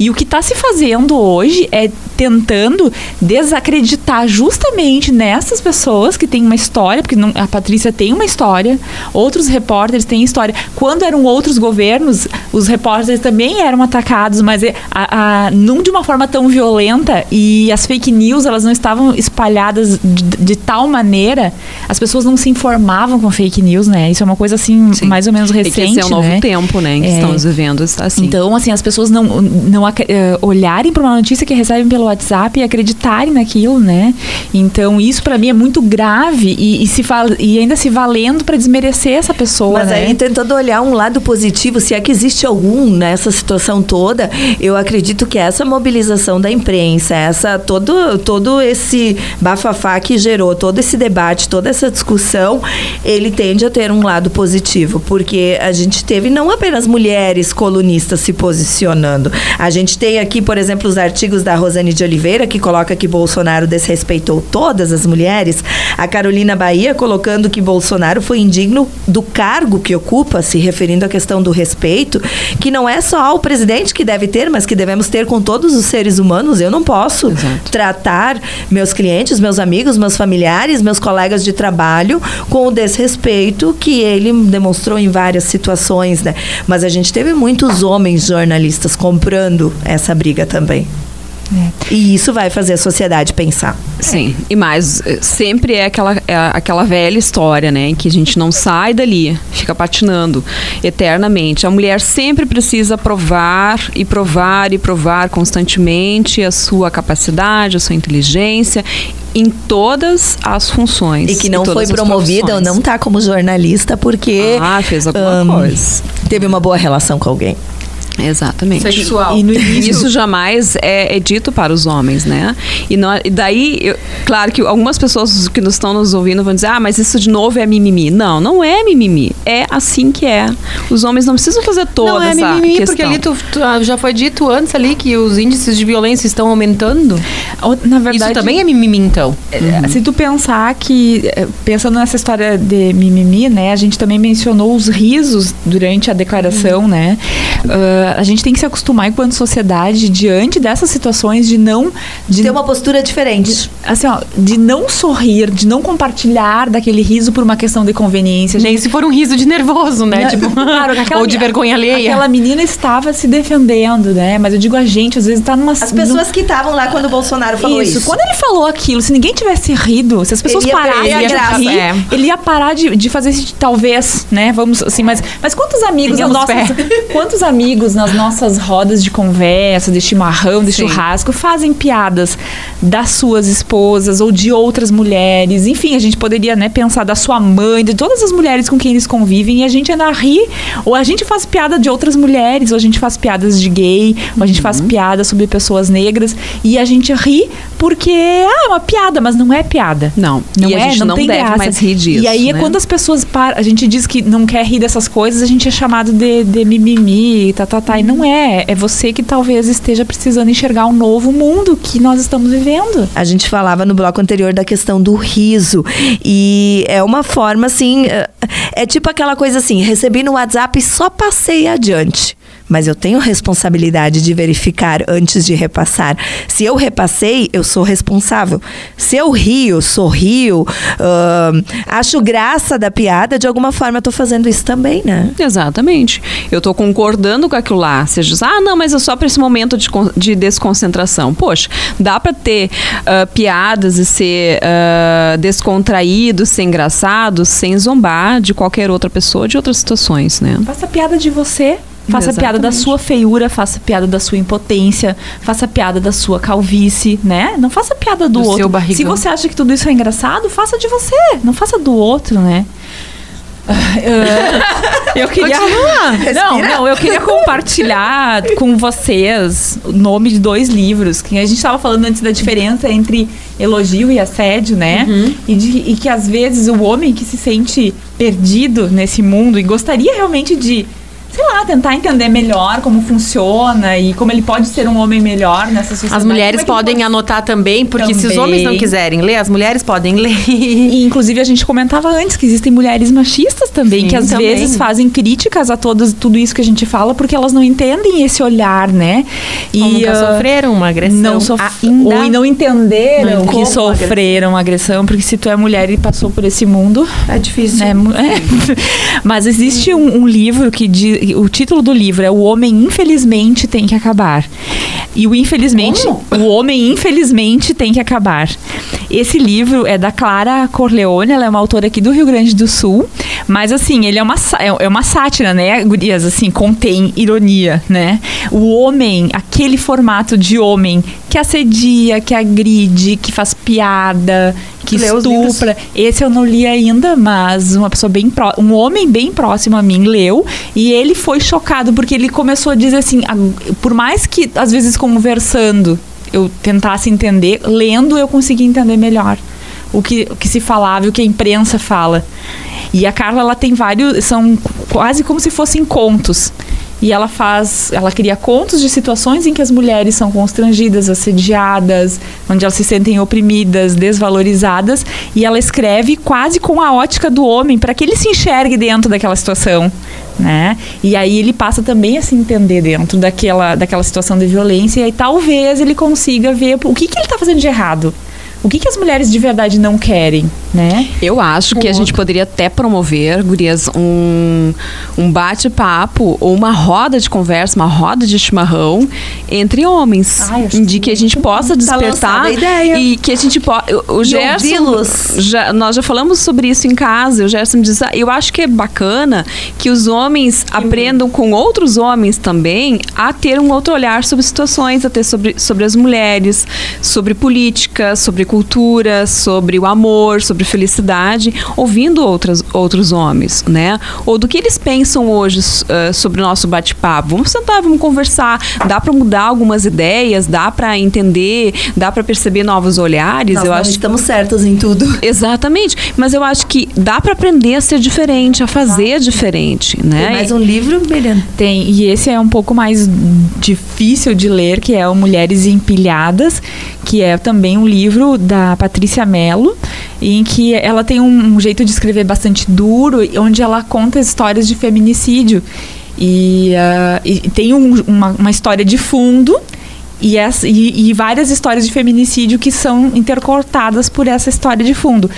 E o que está se fazendo hoje é tentando desacreditar justamente nessas pessoas que têm uma história, porque não, a Patrícia tem uma história, outros repórteres têm história. Quando eram outros governos, os repórteres também eram atacados, mas é, a, a, não de uma forma tão violenta e as fake news elas não estavam espalhadas de, de tal maneira, as pessoas não se informavam com fake news, né? Isso é uma coisa assim Sim. mais ou menos recente. E que esse é um novo né? tempo, né? Que é. estamos vivendo assim. Então, assim, as pessoas não, não uh, olharem para uma notícia que recebem pelo WhatsApp e acreditarem naquilo, né? Então isso para mim é muito grave e, e se e ainda se valendo para desmerecer essa pessoa. Mas né? aí tentando olhar um lado positivo, se é que existe algum nessa situação toda, eu acredito que essa mobilização da imprensa, essa todo todo esse bafafá que gerou todo esse debate, toda essa discussão, ele tende a ter um lado positivo, porque a gente teve não apenas mulheres colunistas se posicionando, a gente tem aqui, por exemplo, os artigos da Rosane de Oliveira, que coloca que Bolsonaro desrespeitou todas as mulheres. A Carolina Bahia colocando que Bolsonaro foi indigno do cargo que ocupa, se referindo à questão do respeito, que não é só o presidente que deve ter, mas que devemos ter com todos os seres humanos. Eu não posso Exato. tratar meus clientes, meus amigos, meus familiares, meus colegas de trabalho com o desrespeito que ele demonstrou em várias situações, né? Mas a gente teve muitos homens jornalistas comprando essa briga também. É. E isso vai fazer a sociedade pensar. Sim, e mais, eh, sempre é aquela, é aquela velha história, né? Que a gente não sai dali, fica patinando eternamente. A mulher sempre precisa provar e provar e provar constantemente a sua capacidade, a sua inteligência em todas as funções. E que não foi promovida ou não está como jornalista porque. Ah, fez alguma um, coisa. Teve uma boa relação com alguém. Exatamente. Sexual. E, no [laughs] início... Isso jamais é, é, dito para os homens, né? E, não, e daí, eu, claro que algumas pessoas que nos estão nos ouvindo vão dizer, ah, mas isso de novo é mimimi. Não, não é mimimi. É assim que é. Os homens não precisam fazer toda não é essa mimimi, questão. porque ali tu, tu, ah, já foi dito antes ali que os índices de violência estão aumentando. Na verdade, isso também é mimimi, então. Uhum. Se tu pensar que, é, pensando nessa história de mimimi, né, a gente também mencionou os risos durante a declaração, uhum. né? Uh, a gente tem que se acostumar enquanto sociedade diante dessas situações de não de ter uma postura diferente. De, assim, ó, de não sorrir, de não compartilhar daquele riso por uma questão de conveniência. Nem se for um riso de nervoso, né? Não, tipo, [laughs] claro, ou de vergonha alheia. Aquela menina estava se defendendo, né? Mas eu digo a gente, às vezes tá numa As pessoas que estavam lá quando o Bolsonaro falou isso. isso. Quando ele falou aquilo, se ninguém tivesse rido, se as pessoas parassem de rir, é. ele ia parar de, de fazer isso, talvez, né? Vamos assim, mas mas quantos amigos nossos, quantos amigos nas nossas rodas de conversa, de chimarrão, de Sim. churrasco, fazem piadas das suas esposas ou de outras mulheres. Enfim, a gente poderia né, pensar da sua mãe, de todas as mulheres com quem eles convivem e a gente ainda ri. Ou a gente faz piada de outras mulheres, ou a gente faz piadas de gay, ou a gente faz uhum. piadas sobre pessoas negras e a gente ri porque ah, é uma piada, mas não é piada. Não, não e é, a gente não, não tem deve graça. mais rir disso. E aí, né? quando as pessoas param, a gente diz que não quer rir dessas coisas, a gente é chamado de, de mimimi, tá, tá, tá. E não é. É você que talvez esteja precisando enxergar um novo mundo que nós estamos vivendo. A gente falava no bloco anterior da questão do riso. E é uma forma assim. É, é tipo aquela coisa assim: recebi no WhatsApp e só passei adiante mas eu tenho responsabilidade de verificar antes de repassar. Se eu repassei, eu sou responsável. Se eu rio, sorrio, uh, acho graça da piada, de alguma forma eu estou fazendo isso também, né? Exatamente. Eu estou concordando com aquilo lá. Você diz, ah, não, mas é só para esse momento de, de desconcentração. Poxa, dá para ter uh, piadas e ser uh, descontraído, ser engraçado, sem zombar de qualquer outra pessoa, de outras situações, né? Faça piada de você Faça Exatamente. piada da sua feiura, faça piada da sua impotência, faça piada da sua calvície, né? Não faça piada do, do outro. Se você acha que tudo isso é engraçado, faça de você, não faça do outro, né? [laughs] eu queria. não, não, eu queria compartilhar com vocês o nome de dois livros que a gente estava falando antes da diferença entre elogio e assédio, né? Uhum. E, de, e que às vezes o homem que se sente perdido nesse mundo e gostaria realmente de sei lá, tentar entender melhor como funciona e como ele pode ser um homem melhor nessa sociedade. As mulheres é podem pode... anotar também, porque também. se os homens não quiserem ler, as mulheres podem ler. E, inclusive, a gente comentava antes que existem mulheres machistas também, Sim, que às também. vezes fazem críticas a todos, tudo isso que a gente fala, porque elas não entendem esse olhar, né? E Ou nunca uh, sofreram uma agressão. Não sof ainda ou não entenderam não, que sofreram uma agressão, porque se tu é mulher e passou por esse mundo... É difícil. É, é. [laughs] Mas existe um, um livro que diz o título do livro é O Homem Infelizmente Tem que Acabar. E o infelizmente, Como? o homem infelizmente tem que acabar. Esse livro é da Clara Corleone, ela é uma autora aqui do Rio Grande do Sul, mas assim, ele é uma, é, é uma sátira, né, gurias, assim, contém ironia, né? O homem, aquele formato de homem que assedia, que agride, que faz piada, que estupra. Esse eu não li ainda, mas uma pessoa bem pró um homem bem próximo a mim leu e ele foi chocado porque ele começou a dizer assim, por mais que às vezes conversando eu tentasse entender, lendo eu consegui entender melhor o que, o que se falava e o que a imprensa fala. E a Carla ela tem vários, são quase como se fossem contos. E ela faz, ela cria contos de situações em que as mulheres são constrangidas, assediadas, onde elas se sentem oprimidas, desvalorizadas, e ela escreve quase com a ótica do homem para que ele se enxergue dentro daquela situação, né? E aí ele passa também a se entender dentro daquela, daquela situação de violência e aí talvez ele consiga ver o que, que ele está fazendo de errado. O que, que as mulheres de verdade não querem, né? Eu acho que a gente poderia até promover, gurias, um, um bate-papo ou uma roda de conversa, uma roda de chimarrão entre homens. Ai, de que a gente possa tá despertar tá e que a gente possa... O, Gerson... Já, nós já falamos sobre isso em casa. O Gerson me diz, ah, eu acho que é bacana que os homens aprendam com outros homens também a ter um outro olhar sobre situações, a ter sobre, sobre as mulheres, sobre política, sobre cultura, sobre o amor, sobre felicidade, ouvindo outras, outros homens, né? Ou do que eles pensam hoje uh, sobre o nosso bate-papo. Vamos sentar, vamos conversar. Dá para mudar algumas ideias, dá para entender, dá para perceber novos olhares. Nós eu não acho estamos certos em tudo. [laughs] Exatamente, mas eu acho que dá para aprender a ser diferente, a fazer ah. diferente, né? Tem mais um livro, Miriam? Tem, e esse é um pouco mais difícil de ler, que é o Mulheres Empilhadas, que é também um livro da Patrícia Mello, em que ela tem um, um jeito de escrever bastante duro, onde ela conta histórias de feminicídio. E, uh, e tem um, uma, uma história de fundo e, essa, e, e, várias histórias de feminicídio que são intercortadas por essa história de fundo.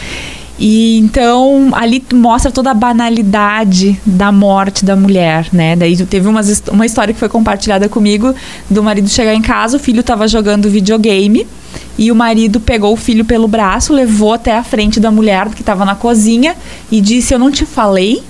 E então ali mostra toda a banalidade da morte da mulher, né? Daí teve umas, uma história que foi compartilhada comigo do marido chegar em casa, o filho estava jogando videogame e o marido pegou o filho pelo braço, levou até a frente da mulher que estava na cozinha e disse: "Eu não te falei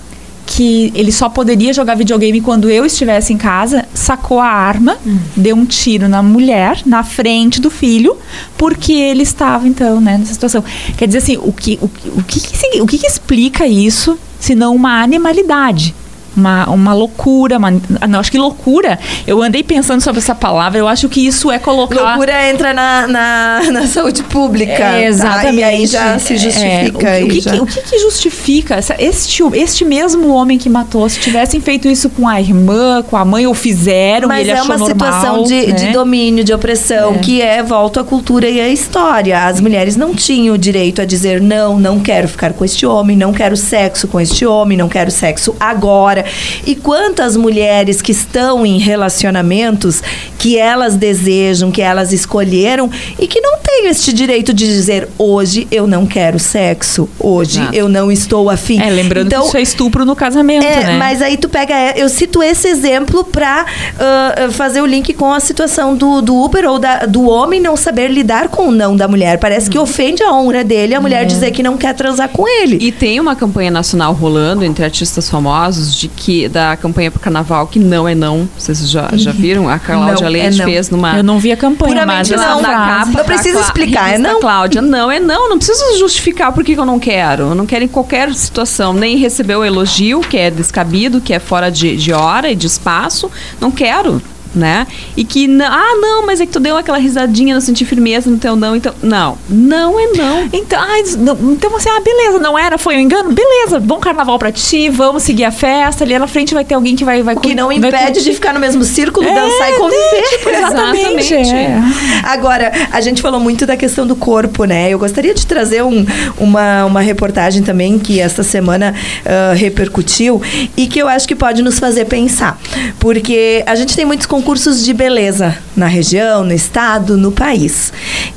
que ele só poderia jogar videogame quando eu estivesse em casa, sacou a arma, deu um tiro na mulher, na frente do filho, porque ele estava, então, né, nessa situação. Quer dizer assim, o que, o, o que, o que, que explica isso, se não uma animalidade? Uma, uma loucura. Uma, não, acho que loucura. Eu andei pensando sobre essa palavra. Eu acho que isso é colocar. Loucura entra na, na, na saúde pública. É, exatamente. Tá? E aí já se justifica. É, o, que, já... o, que, que, justifica essa, este, este mesmo homem que matou? Se tivessem feito isso com a irmã, com a mãe, ou fizeram, Mas ele é uma situação de, né? de domínio, de opressão, é. que é volta à cultura e à história. As mulheres não tinham o direito a dizer não, não quero ficar com este homem, não quero sexo com este homem, não quero sexo agora e quantas mulheres que estão em relacionamentos que elas desejam, que elas escolheram e que não têm este direito de dizer hoje eu não quero sexo, hoje eu não estou afim. É, lembrando então, que isso é estupro no casamento, é, né? Mas aí tu pega, é, eu cito esse exemplo para uh, fazer o link com a situação do, do Uber ou da, do homem não saber lidar com o não da mulher. Parece que ofende a honra dele a mulher é. dizer que não quer transar com ele. E tem uma campanha nacional rolando entre artistas famosos de que da campanha pro carnaval que não é não. Vocês já, já viram? A Cláudia não, Leite é fez numa. Eu não vi a campanha, Puramente mas não. na capa. Não precisa explicar, é não. Cláudia, não, é não. Não precisa justificar por que eu não quero. Eu não quero em qualquer situação. Nem receber o elogio, que é descabido, que é fora de, de hora e de espaço. Não quero né? E que, ah, não, mas é que tu deu aquela risadinha, não senti firmeza no teu não, então, não, não é não. Então, ah, então você, ah, beleza, não era, foi um engano, beleza, bom carnaval pra ti, vamos seguir a festa, ali na frente vai ter alguém que vai... vai o que não impede de ficar no mesmo círculo, é, dançar e conviver. Tipo, [laughs] exatamente. É. Agora, a gente falou muito da questão do corpo, né? Eu gostaria de trazer um, uma, uma reportagem também que esta semana uh, repercutiu e que eu acho que pode nos fazer pensar, porque a gente tem muitos concursos de beleza na região, no estado, no país.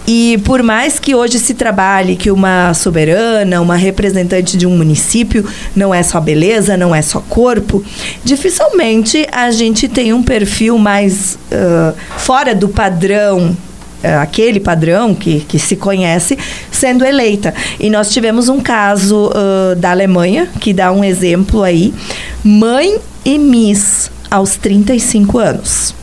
E por mais que hoje se trabalhe que uma soberana, uma representante de um município não é só beleza, não é só corpo, dificilmente a gente tem um perfil mais uh, fora do padrão aquele padrão que, que se conhece sendo eleita. E nós tivemos um caso uh, da Alemanha que dá um exemplo aí: mãe e Miss aos 35 anos.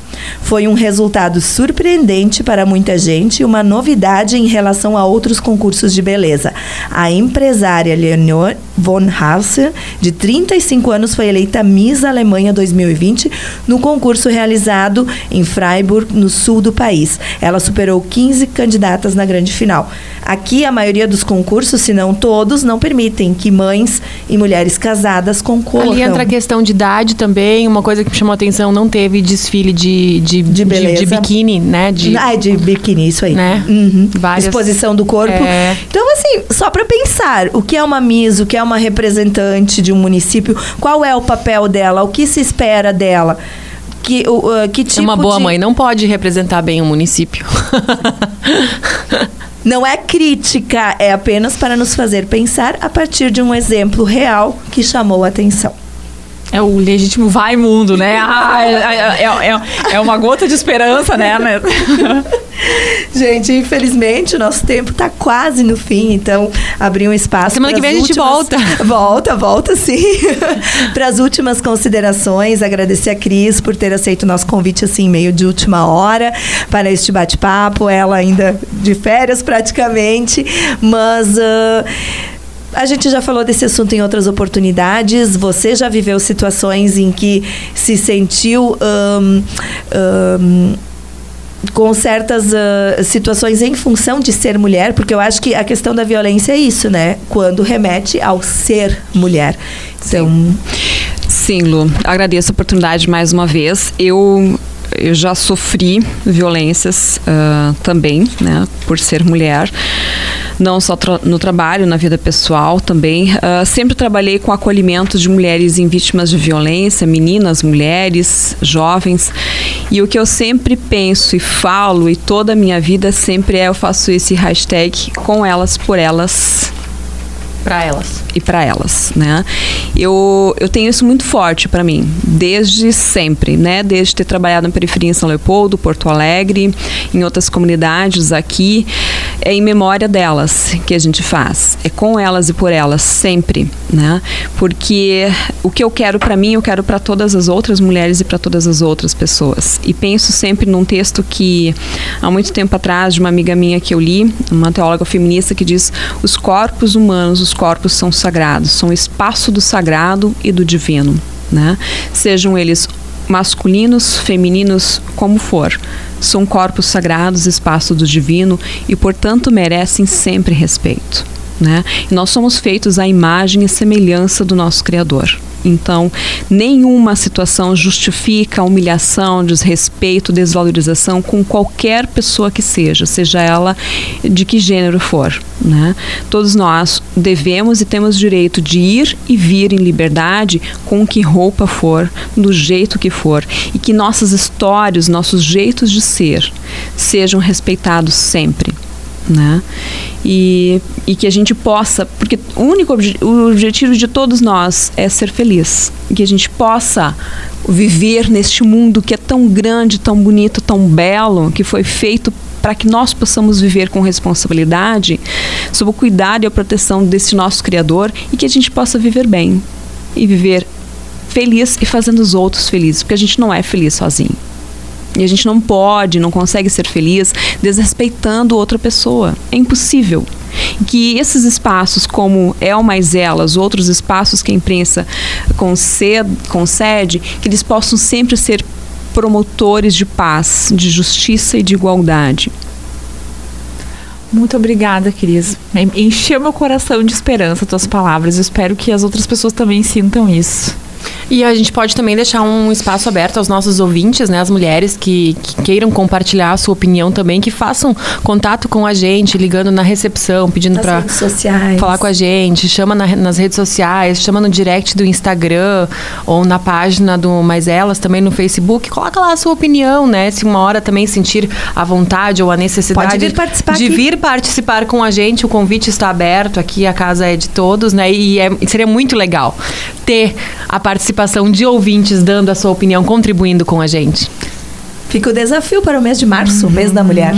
Foi um resultado surpreendente para muita gente e uma novidade em relação a outros concursos de beleza. A empresária Leonor von Hauser, de 35 anos, foi eleita Miss Alemanha 2020 no concurso realizado em Freiburg, no sul do país. Ela superou 15 candidatas na grande final. Aqui, a maioria dos concursos, se não todos, não permitem que mães e mulheres casadas concorram. Ali entra a questão de idade também, uma coisa que me chamou a atenção, não teve desfile de, de, de, beleza. de, de biquíni, né? De, ah, de biquíni, isso aí. Né? Uhum. Várias... Exposição do corpo. É... Então, assim, só para pensar, o que é uma Miss, o que é uma representante de um município, qual é o papel dela, o que se espera dela. Que, uh, que tipo uma boa de... mãe não pode representar bem um município. [laughs] Não é crítica, é apenas para nos fazer pensar a partir de um exemplo real que chamou a atenção. É o legítimo vai mundo, né? [laughs] Ah, é, é, é, uma gota de esperança, né? [laughs] gente, infelizmente o nosso tempo está quase no fim, então abrir um espaço. Semana que vem últimas... a gente volta. [laughs] Volta, volta sim. para as últimas considerações, agradecer a Cris por ter aceito o nosso convite assim, meio de última hora para este bate-papo. Ela ainda de férias praticamente, mas. Uh, a gente já falou desse assunto em outras oportunidades. Você já viveu situações em que se sentiu com certas uh, situações em função de ser mulher, porque eu acho que a questão da violência é isso, né? Quando remete ao ser mulher. Então. Sim, Sim Lu. Agradeço a oportunidade mais uma vez. Eu eu já sofri violências uh, também, né, por ser mulher não só tra no trabalho, na vida pessoal também. Uh, sempre trabalhei com acolhimento de mulheres em vítimas de violência, meninas, mulheres, jovens. E o que eu sempre penso e falo, e toda a minha vida sempre é: eu faço esse hashtag com elas, por elas para elas. E para elas, né? Eu, eu tenho isso muito forte para mim, desde sempre, né? Desde ter trabalhado na periferia em São Leopoldo, Porto Alegre, em outras comunidades aqui. É em memória delas que a gente faz. É com elas e por elas, sempre, né? Porque o que eu quero para mim, eu quero para todas as outras mulheres e para todas as outras pessoas. E penso sempre num texto que há muito tempo atrás de uma amiga minha que eu li, uma teóloga feminista que diz: "Os corpos humanos, os corpos são sagrados, são espaço do sagrado e do divino", né? Sejam eles masculinos, femininos, como for. São corpos sagrados, espaço do divino e, portanto, merecem sempre respeito. Né? E nós somos feitos à imagem e semelhança do nosso Criador. Então, nenhuma situação justifica humilhação, desrespeito, desvalorização com qualquer pessoa que seja, seja ela de que gênero for. Né? Todos nós devemos e temos direito de ir e vir em liberdade com que roupa for, do jeito que for, e que nossas histórias, nossos jeitos de ser sejam respeitados sempre né? E, e que a gente possa, porque o único obje, o objetivo de todos nós é ser feliz, que a gente possa viver neste mundo que é tão grande, tão bonito, tão belo, que foi feito para que nós possamos viver com responsabilidade, sob o cuidado e a proteção desse nosso Criador e que a gente possa viver bem e viver feliz e fazendo os outros felizes, porque a gente não é feliz sozinho. E a gente não pode, não consegue ser feliz desrespeitando outra pessoa. É impossível. Que esses espaços, como El Mais Elas, outros espaços que a imprensa concede, concede, que eles possam sempre ser promotores de paz, de justiça e de igualdade. Muito obrigada, Cris. Encheu meu coração de esperança tuas palavras. Eu espero que as outras pessoas também sintam isso. E a gente pode também deixar um espaço aberto aos nossos ouvintes, né, as mulheres que, que, queiram compartilhar a sua opinião também, que façam contato com a gente, ligando na recepção, pedindo para falar com a gente, chama na, nas redes sociais, chama no direct do Instagram ou na página do Mais Elas, também no Facebook, coloca lá a sua opinião, né? Se uma hora também sentir a vontade ou a necessidade vir de aqui. vir participar com a gente, o convite está aberto aqui, a casa é de todos, né? E é, seria muito legal ter a participação de ouvintes dando a sua opinião, contribuindo com a gente. Fica o desafio para o mês de março, uhum. mês da mulher.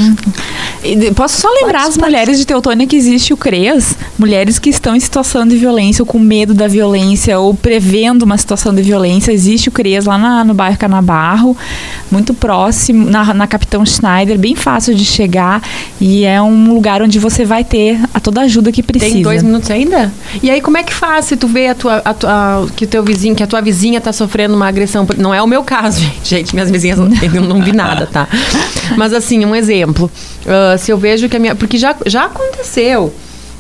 Posso só lembrar as mulheres de Teutônia que existe o CREAS, mulheres que estão em situação de violência ou com medo da violência ou prevendo uma situação de violência. Existe o CREAS lá na, no bairro Canabarro, muito próximo, na, na Capitão Schneider, bem fácil de chegar e é um lugar onde você vai ter a toda a ajuda que precisa. Tem dois minutos ainda? E aí como é que faz se tu vê a tua, a tua, que o teu vizinho, que a tua vizinha está sofrendo uma agressão? Não é o meu caso, gente. [laughs] Gente, minhas vizinhas não, não vi nada, tá? Mas assim, um exemplo. Uh, se eu vejo que a minha. Porque já, já aconteceu.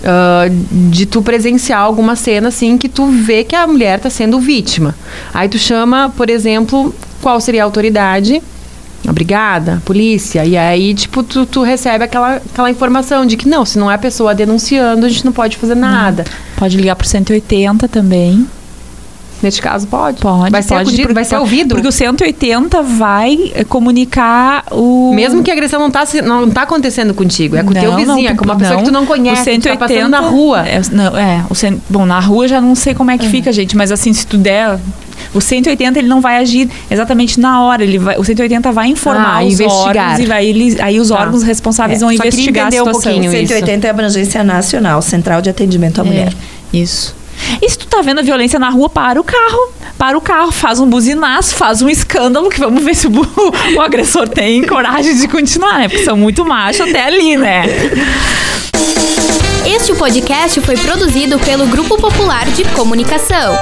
Uh, de tu presenciar alguma cena assim que tu vê que a mulher está sendo vítima. Aí tu chama, por exemplo, qual seria a autoridade? Obrigada, polícia. E aí, tipo, tu, tu, recebe aquela, aquela informação de que não, se não é a pessoa denunciando, a gente não pode fazer nada. Não. Pode ligar pro 180 também. Neste caso, pode? Pode. Vai ser, pode, acudido, porque, vai ser ouvido? Porque o 180 vai eh, comunicar o... Mesmo que a agressão não está não tá acontecendo contigo, é com o teu vizinho, não, é com uma pessoa que tu não conhece, o 180, tá passando na rua. É, não, é o cent... bom, na rua já não sei como é que uhum. fica, gente, mas assim, se tu der... O 180 ele não vai agir exatamente na hora, ele vai, o 180 vai informar ah, os investigar. órgãos e vai, ele, aí os tá. órgãos responsáveis é, vão investigar a situação. Um pouquinho 180 isso. é abrangência nacional, Central de Atendimento à é, Mulher. Isso. E se tu tá vendo a violência na rua, para o carro. Para o carro, faz um buzinaço, faz um escândalo, que vamos ver se o, [laughs] o agressor tem coragem de continuar, né? Porque são muito machos até ali, né? Este podcast foi produzido pelo Grupo Popular de Comunicação.